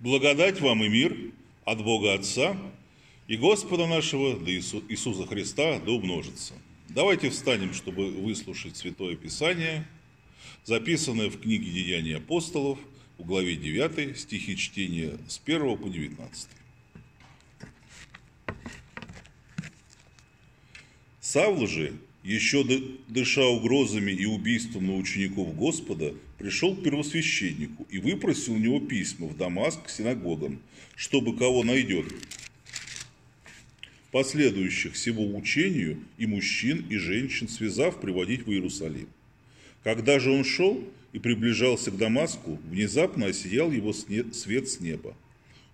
Благодать вам и мир от Бога Отца и Господа нашего да Иису- Иисуса Христа да умножится. Давайте встанем, чтобы выслушать Святое Писание, записанное в книге Деяний апостолов, в главе 9, стихи чтения с 1 по 19. Савл же, еще ды- дыша угрозами и убийством на учеников Господа, пришел к первосвященнику и выпросил у него письма в Дамаск к синагогам, чтобы кого найдет, последующих всего учению и мужчин, и женщин, связав, приводить в Иерусалим. Когда же он шел и приближался к Дамаску, внезапно осиял его свет с неба.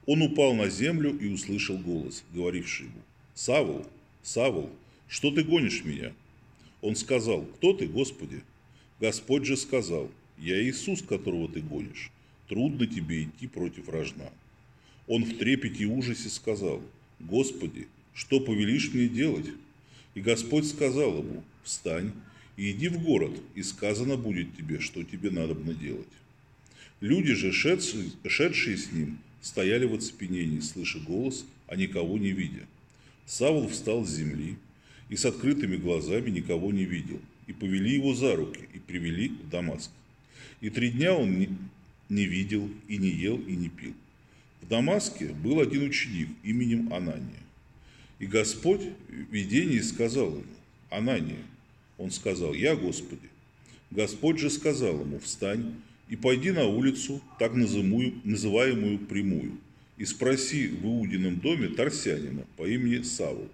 Он упал на землю и услышал голос, говоривший ему, «Савл, Савл, что ты гонишь меня?» Он сказал, «Кто ты, Господи?» Господь же сказал, «Я Иисус, которого ты гонишь. Трудно тебе идти против рожна». Он в трепете и ужасе сказал, «Господи, что повелишь мне делать?» И Господь сказал ему, «Встань и иди в город, и сказано будет тебе, что тебе надобно делать». Люди же, шедшие, с ним, стояли в оцепенении, слыша голос, а никого не видя. Савл встал с земли и с открытыми глазами никого не видел, и повели его за руки и привели в Дамаск. И три дня он не, не видел, и не ел, и не пил. В Дамаске был один ученик именем Анания. И Господь в видении сказал ему, Анания, он сказал, я Господи. Господь же сказал ему, встань и пойди на улицу, так называемую, называемую прямую, и спроси в Иудином доме Тарсянина по имени Савл.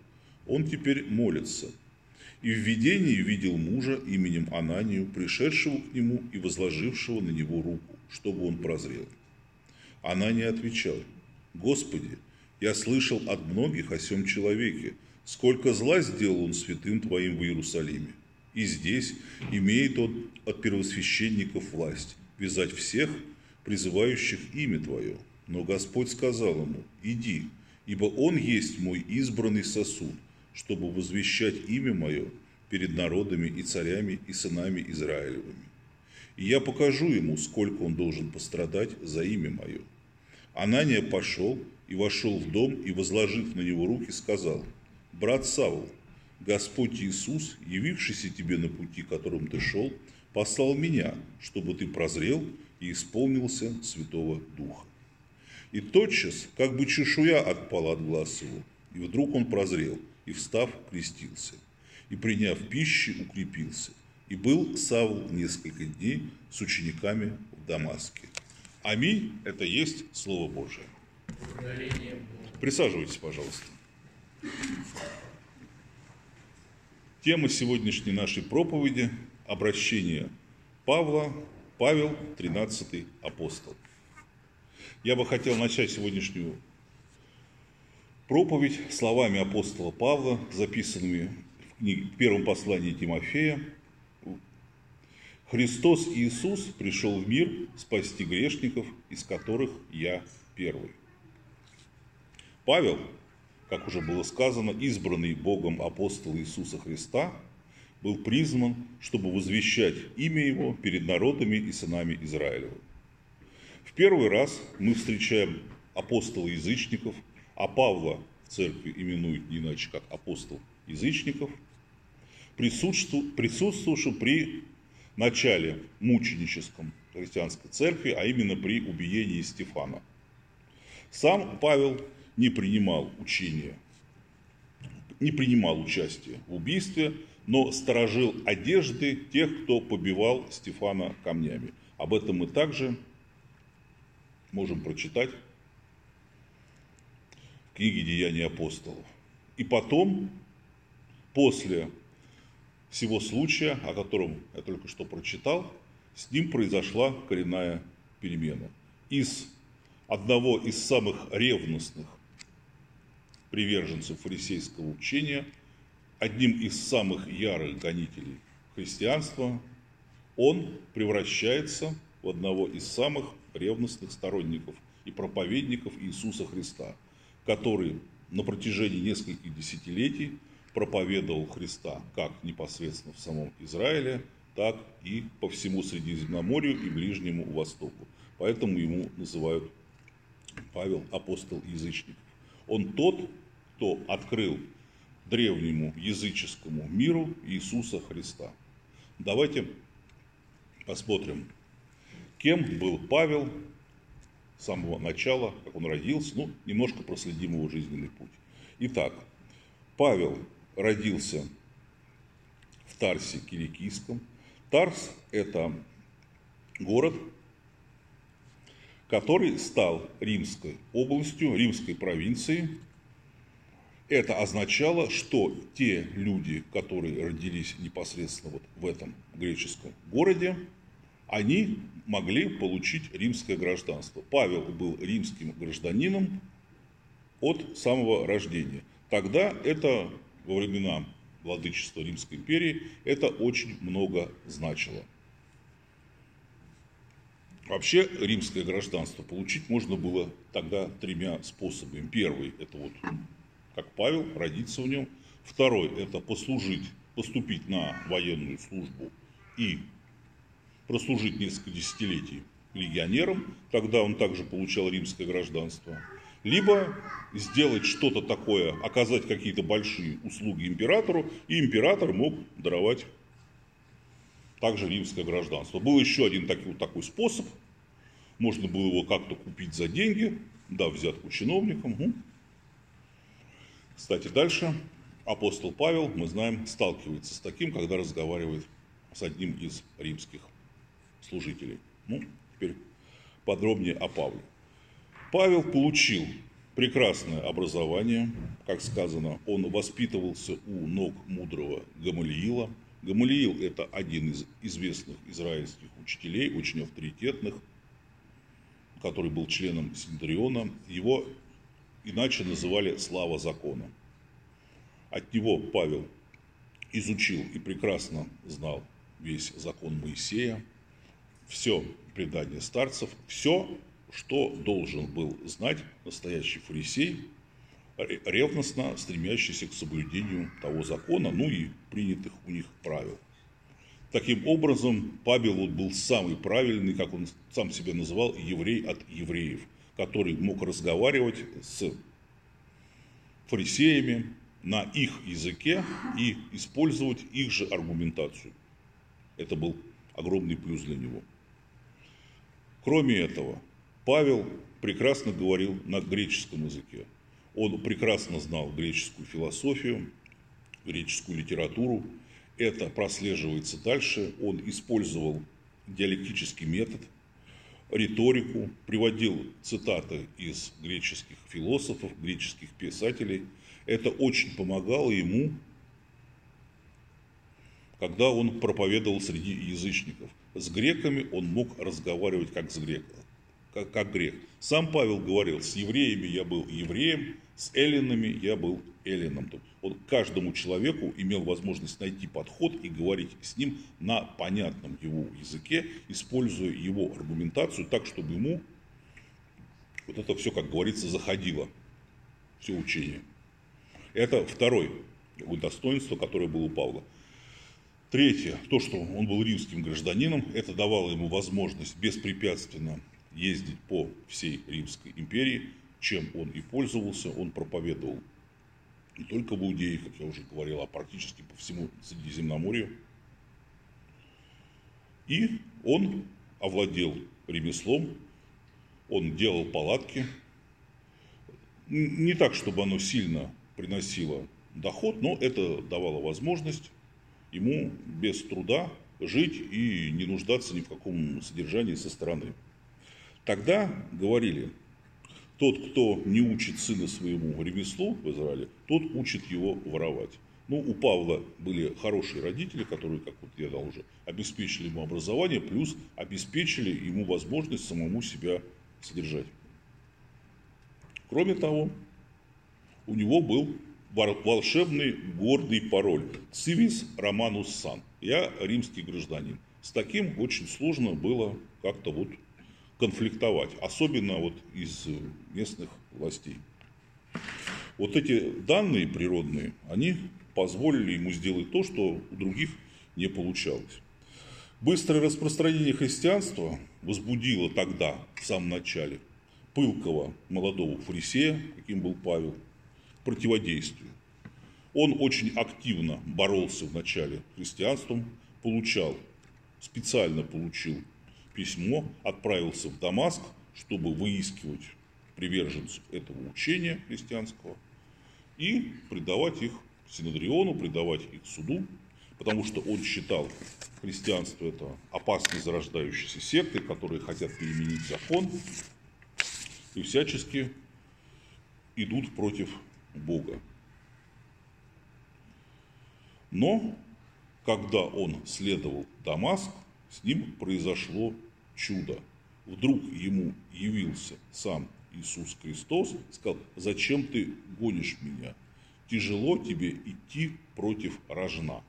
Он теперь молится. И в видении видел мужа именем Ананию, пришедшего к нему и возложившего на него руку, чтобы он прозрел. Анания отвечал, «Господи, я слышал от многих о сем человеке, сколько зла сделал он святым Твоим в Иерусалиме. И здесь имеет он от первосвященников власть вязать всех, призывающих имя Твое. Но Господь сказал ему, иди, ибо он есть мой избранный сосуд, чтобы возвещать имя мое перед народами и царями и сынами Израилевыми. И я покажу ему, сколько он должен пострадать за имя мое. Анания пошел и вошел в дом, и, возложив на него руки, сказал, «Брат Савл, Господь Иисус, явившийся тебе на пути, которым ты шел, послал меня, чтобы ты прозрел и исполнился Святого Духа». И тотчас, как бы чешуя отпала от глаз его, и вдруг он прозрел, и, встав, крестился, и, приняв пищи, укрепился. И был Савл несколько дней с учениками в Дамаске. Аминь – это есть Слово Божие. Присаживайтесь, пожалуйста. Тема сегодняшней нашей проповеди – обращение Павла, Павел, 13 апостол. Я бы хотел начать сегодняшнюю проповедь словами апостола Павла, записанными в, первом послании Тимофея. «Христос Иисус пришел в мир спасти грешников, из которых я первый». Павел, как уже было сказано, избранный Богом апостол Иисуса Христа, был призван, чтобы возвещать имя Его перед народами и сынами Израилева. В первый раз мы встречаем апостола язычников, а Павла в церкви именуют не иначе, как апостол язычников, присутствовавшим при начале мученическом христианской церкви, а именно при убиении Стефана. Сам Павел не принимал учения, не принимал участия в убийстве, но сторожил одежды тех, кто побивал Стефана камнями. Об этом мы также можем прочитать в книге «Деяния апостолов». И потом, после всего случая, о котором я только что прочитал, с ним произошла коренная перемена. Из одного из самых ревностных приверженцев фарисейского учения, одним из самых ярых гонителей христианства, он превращается в одного из самых ревностных сторонников и проповедников Иисуса Христа, который на протяжении нескольких десятилетий проповедовал Христа как непосредственно в самом Израиле, так и по всему Средиземноморью и Ближнему Востоку. Поэтому ему называют Павел, апостол язычник. Он тот, кто открыл древнему языческому миру Иисуса Христа. Давайте посмотрим, кем был Павел с самого начала, как он родился, ну, немножко проследим его жизненный путь. Итак, Павел родился в Тарсе Киликийском. Тарс – это город, который стал римской областью, римской провинцией. Это означало, что те люди, которые родились непосредственно вот в этом греческом городе, они могли получить римское гражданство. Павел был римским гражданином от самого рождения. Тогда это во времена владычества Римской империи это очень много значило. Вообще римское гражданство получить можно было тогда тремя способами. Первый – это вот как Павел, родиться в нем. Второй – это послужить, поступить на военную службу и прослужить несколько десятилетий легионером. Тогда он также получал римское гражданство. Либо сделать что-то такое, оказать какие-то большие услуги императору, и император мог даровать также римское гражданство. Был еще один такой, такой способ. Можно было его как-то купить за деньги, дав взятку чиновникам. Угу. Кстати, дальше апостол Павел, мы знаем, сталкивается с таким, когда разговаривает с одним из римских служителей. Ну, теперь подробнее о Павле. Павел получил прекрасное образование, как сказано, он воспитывался у ног мудрого Гамалиила – Гамалиил – это один из известных израильских учителей, очень авторитетных, который был членом Синедриона. Его иначе называли «Слава закона». От него Павел изучил и прекрасно знал весь закон Моисея, все предание старцев, все, что должен был знать настоящий фарисей – ревностно стремящиеся к соблюдению того закона, ну и принятых у них правил. Таким образом, Павел вот был самый правильный, как он сам себя называл, еврей от евреев, который мог разговаривать с фарисеями на их языке и использовать их же аргументацию. Это был огромный плюс для него. Кроме этого, Павел прекрасно говорил на греческом языке. Он прекрасно знал греческую философию, греческую литературу. Это прослеживается дальше. Он использовал диалектический метод, риторику, приводил цитаты из греческих философов, греческих писателей. Это очень помогало ему, когда он проповедовал среди язычников. С греками он мог разговаривать как с греком как, как грех. Сам Павел говорил, с евреями я был евреем, с эллинами я был эллином. Он каждому человеку имел возможность найти подход и говорить с ним на понятном его языке, используя его аргументацию так, чтобы ему вот это все, как говорится, заходило, все учение. Это второе достоинство, которое было у Павла. Третье, то, что он был римским гражданином, это давало ему возможность беспрепятственно ездить по всей Римской империи, чем он и пользовался. Он проповедовал не только в Иудее, как я уже говорил, а практически по всему Средиземноморью. И он овладел ремеслом, он делал палатки. Не так, чтобы оно сильно приносило доход, но это давало возможность ему без труда жить и не нуждаться ни в каком содержании со стороны. Тогда говорили, тот, кто не учит сына своему ремеслу в Израиле, тот учит его воровать. Ну, у Павла были хорошие родители, которые, как вот я дал уже, обеспечили ему образование, плюс обеспечили ему возможность самому себя содержать. Кроме того, у него был волшебный гордый пароль «Civis Romanus San». Я римский гражданин. С таким очень сложно было как-то вот конфликтовать, особенно вот из местных властей. Вот эти данные природные, они позволили ему сделать то, что у других не получалось. Быстрое распространение христианства возбудило тогда, в самом начале, пылкого молодого фарисея, каким был Павел, противодействию. Он очень активно боролся в начале христианством, получал, специально получил письмо, отправился в Дамаск, чтобы выискивать приверженцев этого учения христианского и предавать их Синодриону, предавать их суду, потому что он считал христианство это опасной зарождающейся сектой, которые хотят переменить закон и всячески идут против Бога. Но когда он следовал Дамаск, с ним произошло чудо. Вдруг ему явился сам Иисус Христос сказал, зачем ты гонишь меня? Тяжело тебе идти против рожна.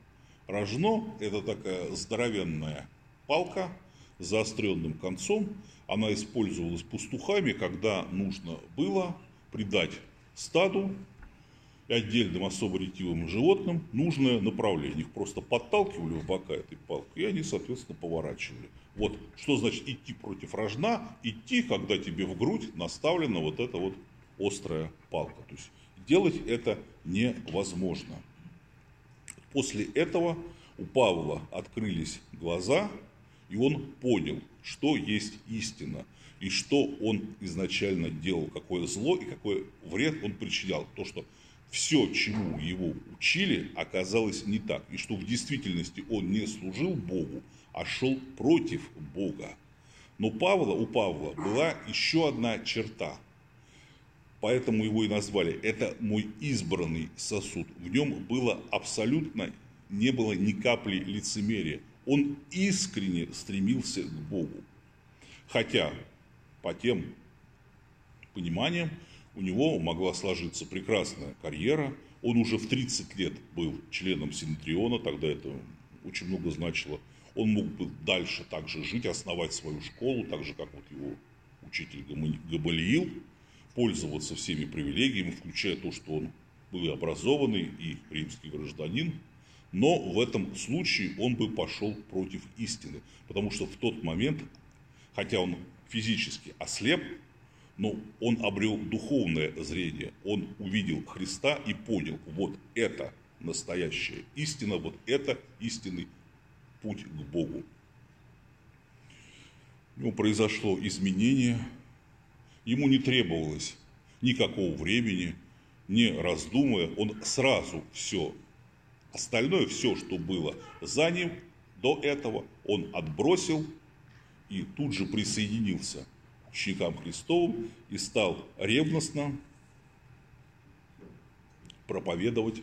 Рожно – это такая здоровенная палка с заостренным концом. Она использовалась пастухами, когда нужно было придать стаду отдельным особо ретивым животным нужное направление. Их просто подталкивали в бока этой палкой, и они, соответственно, поворачивали. Вот что значит идти против рожна? Идти, когда тебе в грудь наставлена вот эта вот острая палка. То есть делать это невозможно. После этого у Павла открылись глаза, и он понял, что есть истина, и что он изначально делал, какое зло и какой вред он причинял. То, что все, чему его учили, оказалось не так. И что в действительности он не служил Богу, а шел против Бога. Но Павла, у Павла была еще одна черта. Поэтому его и назвали. Это мой избранный сосуд. В нем было абсолютно, не было ни капли лицемерия. Он искренне стремился к Богу. Хотя по тем пониманиям, у него могла сложиться прекрасная карьера. Он уже в 30 лет был членом Синтриона, тогда это очень много значило. Он мог бы дальше также жить, основать свою школу, так же, как вот его учитель Габалиил, пользоваться всеми привилегиями, включая то, что он был образованный и римский гражданин. Но в этом случае он бы пошел против истины, потому что в тот момент, хотя он физически ослеп, но он обрел духовное зрение, он увидел Христа и понял, вот это настоящая истина, вот это истинный путь к Богу. У него произошло изменение, ему не требовалось никакого времени, не раздумывая, он сразу все, остальное все, что было за ним до этого, он отбросил и тут же присоединился ученикам Христовым и стал ревностно проповедовать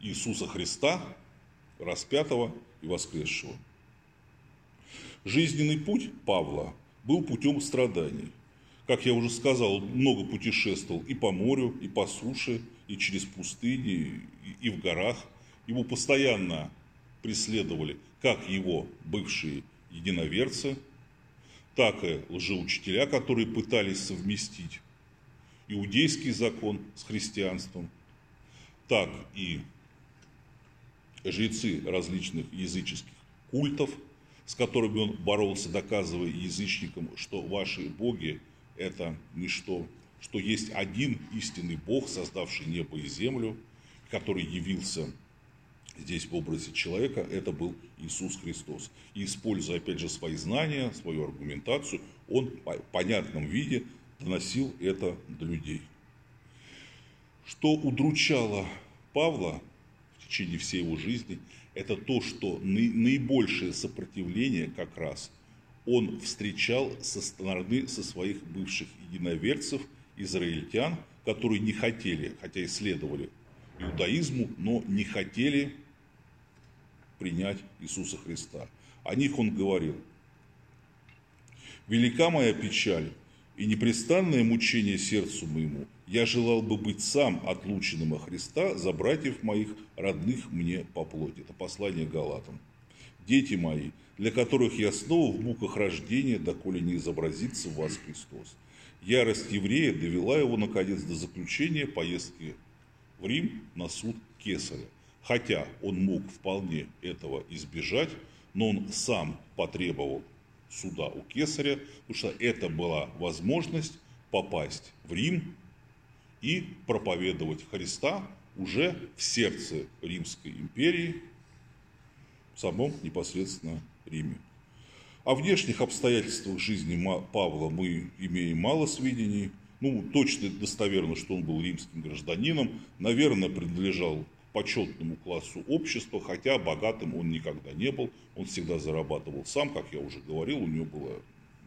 Иисуса Христа, распятого и воскресшего. Жизненный путь Павла был путем страданий. Как я уже сказал, много путешествовал и по морю, и по суше, и через пустыни, и в горах. Его постоянно преследовали как его бывшие единоверцы – так и лжеучителя, которые пытались совместить иудейский закон с христианством, так и жрецы различных языческих культов, с которыми он боролся, доказывая язычникам, что ваши боги – это ничто, что есть один истинный Бог, создавший небо и землю, который явился здесь в образе человека, это был Иисус Христос. И используя, опять же, свои знания, свою аргументацию, он в понятном виде доносил это до людей. Что удручало Павла в течение всей его жизни, это то, что наибольшее сопротивление как раз он встречал со стороны со своих бывших единоверцев, израильтян, которые не хотели, хотя исследовали иудаизму, но не хотели принять Иисуса Христа. О них он говорил. «Велика моя печаль и непрестанное мучение сердцу моему. Я желал бы быть сам отлученным от Христа за братьев моих, родных мне по плоти». Это послание Галатам. «Дети мои, для которых я снова в муках рождения, доколе не изобразится в вас Христос. Ярость еврея довела его, наконец, до заключения поездки в Рим на суд Кесаря. Хотя он мог вполне этого избежать, но он сам потребовал суда у кесаря, потому что это была возможность попасть в Рим и проповедовать Христа уже в сердце Римской империи, в самом непосредственно Риме. О внешних обстоятельствах жизни Павла мы имеем мало сведений. Ну, точно достоверно, что он был римским гражданином, наверное, принадлежал почетному классу общества, хотя богатым он никогда не был. Он всегда зарабатывал сам, как я уже говорил, у него было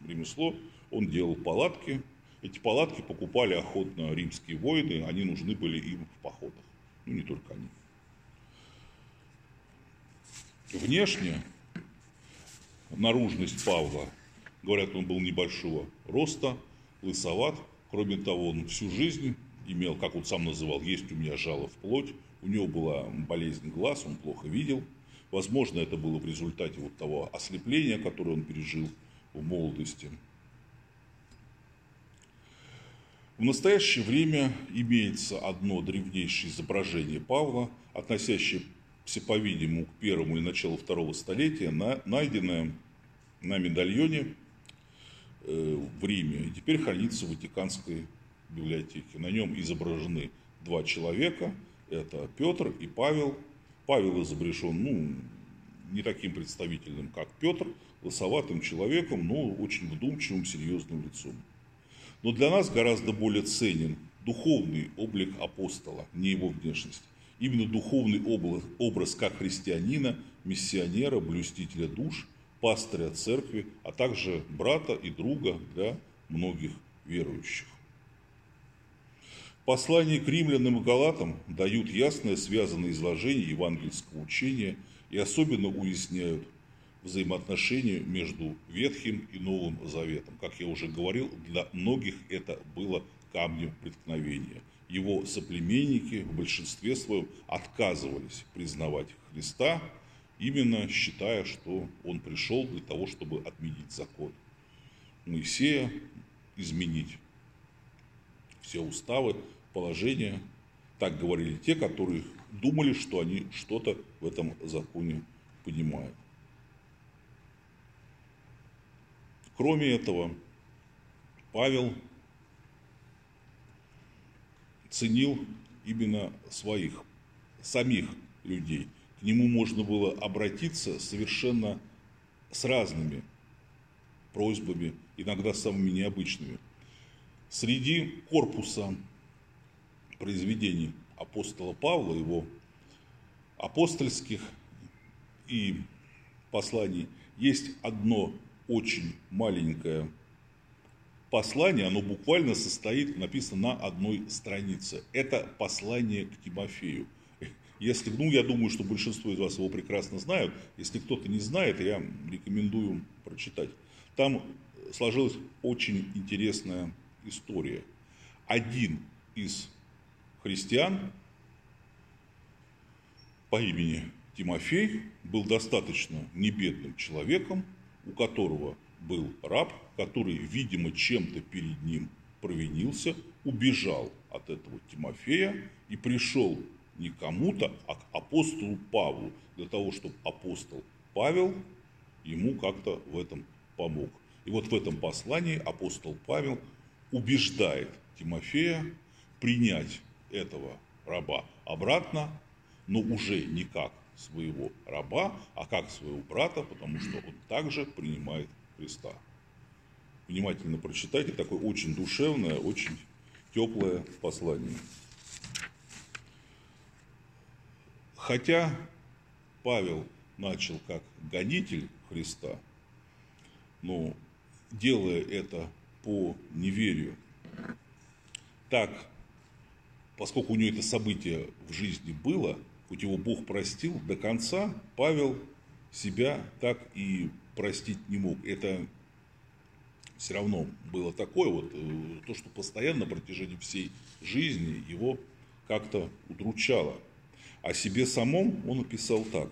ремесло, он делал палатки. Эти палатки покупали охотно римские воины, они нужны были им в походах. Ну, не только они. Внешне наружность Павла, говорят, он был небольшого роста, лысоват. Кроме того, он всю жизнь имел, как он сам называл, есть у меня жало в плоть. У него была болезнь глаз, он плохо видел. Возможно, это было в результате вот того ослепления, которое он пережил в молодости. В настоящее время имеется одно древнейшее изображение Павла, относящееся по-видимому, к первому и началу второго столетия, на, найденное на медальоне э, в Риме и теперь хранится в Ватиканской библиотеке. На нем изображены два человека, это Петр и Павел. Павел изображен, ну, не таким представительным, как Петр, лосоватым человеком, но очень вдумчивым, серьезным лицом. Но для нас гораздо более ценен духовный облик апостола, не его внешность. Именно духовный образ, образ как христианина, миссионера, блюстителя душ, пастыря церкви, а также брата и друга для многих верующих. Послания к римлянам и галатам дают ясное связанное изложение евангельского учения и особенно уясняют взаимоотношения между Ветхим и Новым Заветом. Как я уже говорил, для многих это было камнем преткновения – его соплеменники в большинстве своем отказывались признавать Христа, именно считая, что он пришел для того, чтобы отменить закон Моисея, изменить все уставы, положения. Так говорили те, которые думали, что они что-то в этом законе понимают. Кроме этого, Павел ценил именно своих, самих людей. К нему можно было обратиться совершенно с разными просьбами, иногда самыми необычными. Среди корпуса произведений апостола Павла, его апостольских и посланий, есть одно очень маленькое послание, оно буквально состоит, написано на одной странице. Это послание к Тимофею. Если, ну, я думаю, что большинство из вас его прекрасно знают. Если кто-то не знает, я рекомендую прочитать. Там сложилась очень интересная история. Один из христиан по имени Тимофей был достаточно небедным человеком, у которого был раб, который, видимо, чем-то перед ним провинился, убежал от этого Тимофея и пришел не кому-то, а к апостолу Павлу, для того, чтобы апостол Павел ему как-то в этом помог. И вот в этом послании апостол Павел убеждает Тимофея принять этого раба обратно, но уже не как своего раба, а как своего брата, потому что он также принимает Христа. Внимательно прочитайте, такое очень душевное, очень теплое послание. Хотя Павел начал как гонитель Христа, но делая это по неверию, так, поскольку у него это событие в жизни было, хоть его Бог простил, до конца Павел себя так и простить не мог. Это все равно было такое вот, э, то, что постоянно на протяжении всей жизни его как-то удручало. О себе самом он написал так.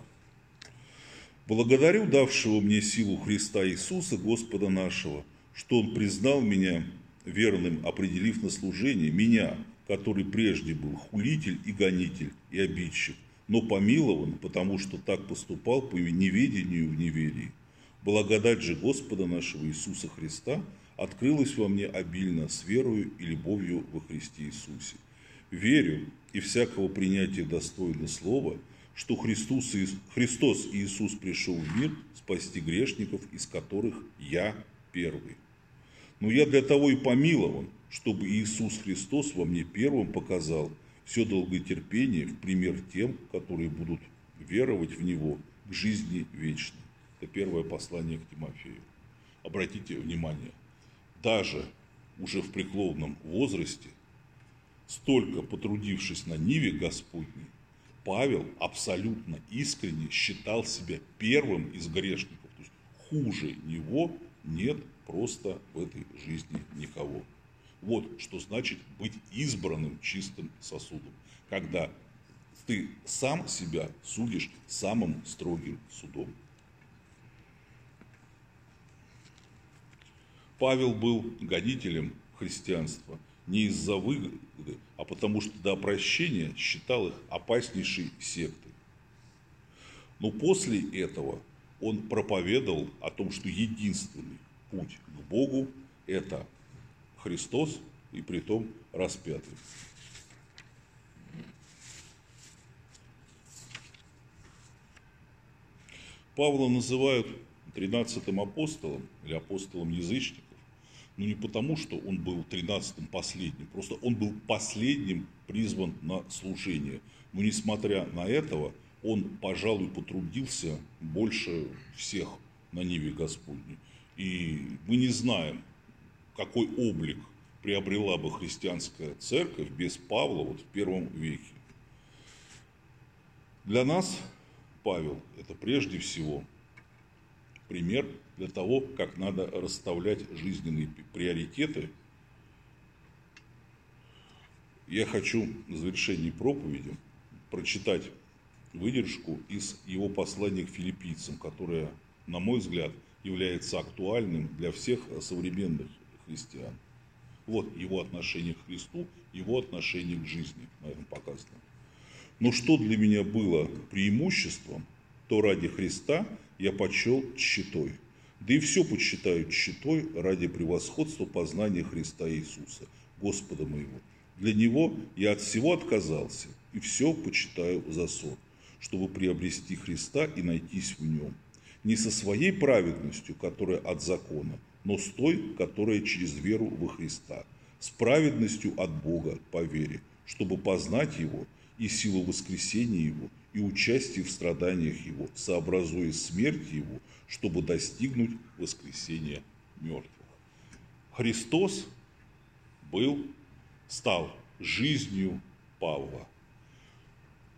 «Благодарю давшего мне силу Христа Иисуса, Господа нашего, что Он признал меня верным, определив на служение меня, который прежде был хулитель и гонитель и обидчик, но помилован, потому что так поступал по неведению в неверии. Благодать же Господа нашего Иисуса Христа, открылось во мне обильно с верою и любовью во Христе Иисусе. Верю и всякого принятия достойно слова, что Христос, Христос Иисус пришел в мир спасти грешников, из которых я первый. Но я для того и помилован, чтобы Иисус Христос во мне первым показал все долготерпение в пример тем, которые будут веровать в Него к жизни вечной. Это первое послание к Тимофею. Обратите внимание, даже уже в преклонном возрасте, столько потрудившись на Ниве Господней, Павел абсолютно искренне считал себя первым из грешников. То есть хуже него нет просто в этой жизни никого. Вот что значит быть избранным чистым сосудом, когда ты сам себя судишь самым строгим судом. Павел был гонителем христианства не из-за выгоды, а потому что до прощения считал их опаснейшей сектой. Но после этого он проповедовал о том, что единственный путь к Богу – это Христос и притом распятый. Павла называют тринадцатым апостолом или апостолом язычников, но не потому, что он был тринадцатым последним, просто он был последним призван на служение. Но несмотря на этого, он, пожалуй, потрудился больше всех на Ниве Господней. И мы не знаем, какой облик приобрела бы христианская церковь без Павла вот в первом веке. Для нас Павел – это прежде всего пример для того, как надо расставлять жизненные приоритеты. Я хочу на завершении проповеди прочитать выдержку из его послания к филиппийцам, которое, на мой взгляд, является актуальным для всех современных христиан. Вот его отношение к Христу, его отношение к жизни на этом показано. Но что для меня было преимуществом, то ради Христа я почел тщетой. Да и все почитаю тщетой ради превосходства познания Христа Иисуса, Господа моего. Для Него я от всего отказался, и все почитаю за сон, чтобы приобрести Христа и найтись в Нем. Не со своей праведностью, которая от закона, но с той, которая через веру во Христа, с праведностью от Бога по вере, чтобы познать Его и силу воскресения Его, и участие в страданиях Его, сообразуя смерть Его, чтобы достигнуть воскресения мертвых. Христос был, стал жизнью Павла.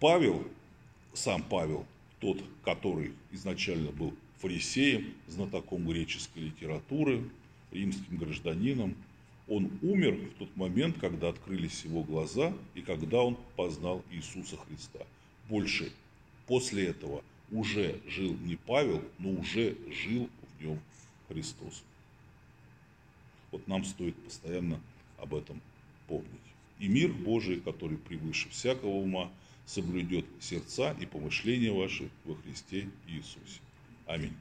Павел, сам Павел, тот, который изначально был фарисеем, знатоком греческой литературы, римским гражданином, он умер в тот момент, когда открылись его глаза и когда он познал Иисуса Христа. Больше после этого уже жил не Павел, но уже жил в нем Христос. Вот нам стоит постоянно об этом помнить. И мир Божий, который превыше всякого ума, соблюдет сердца и помышления ваши во Христе Иисусе. Аминь.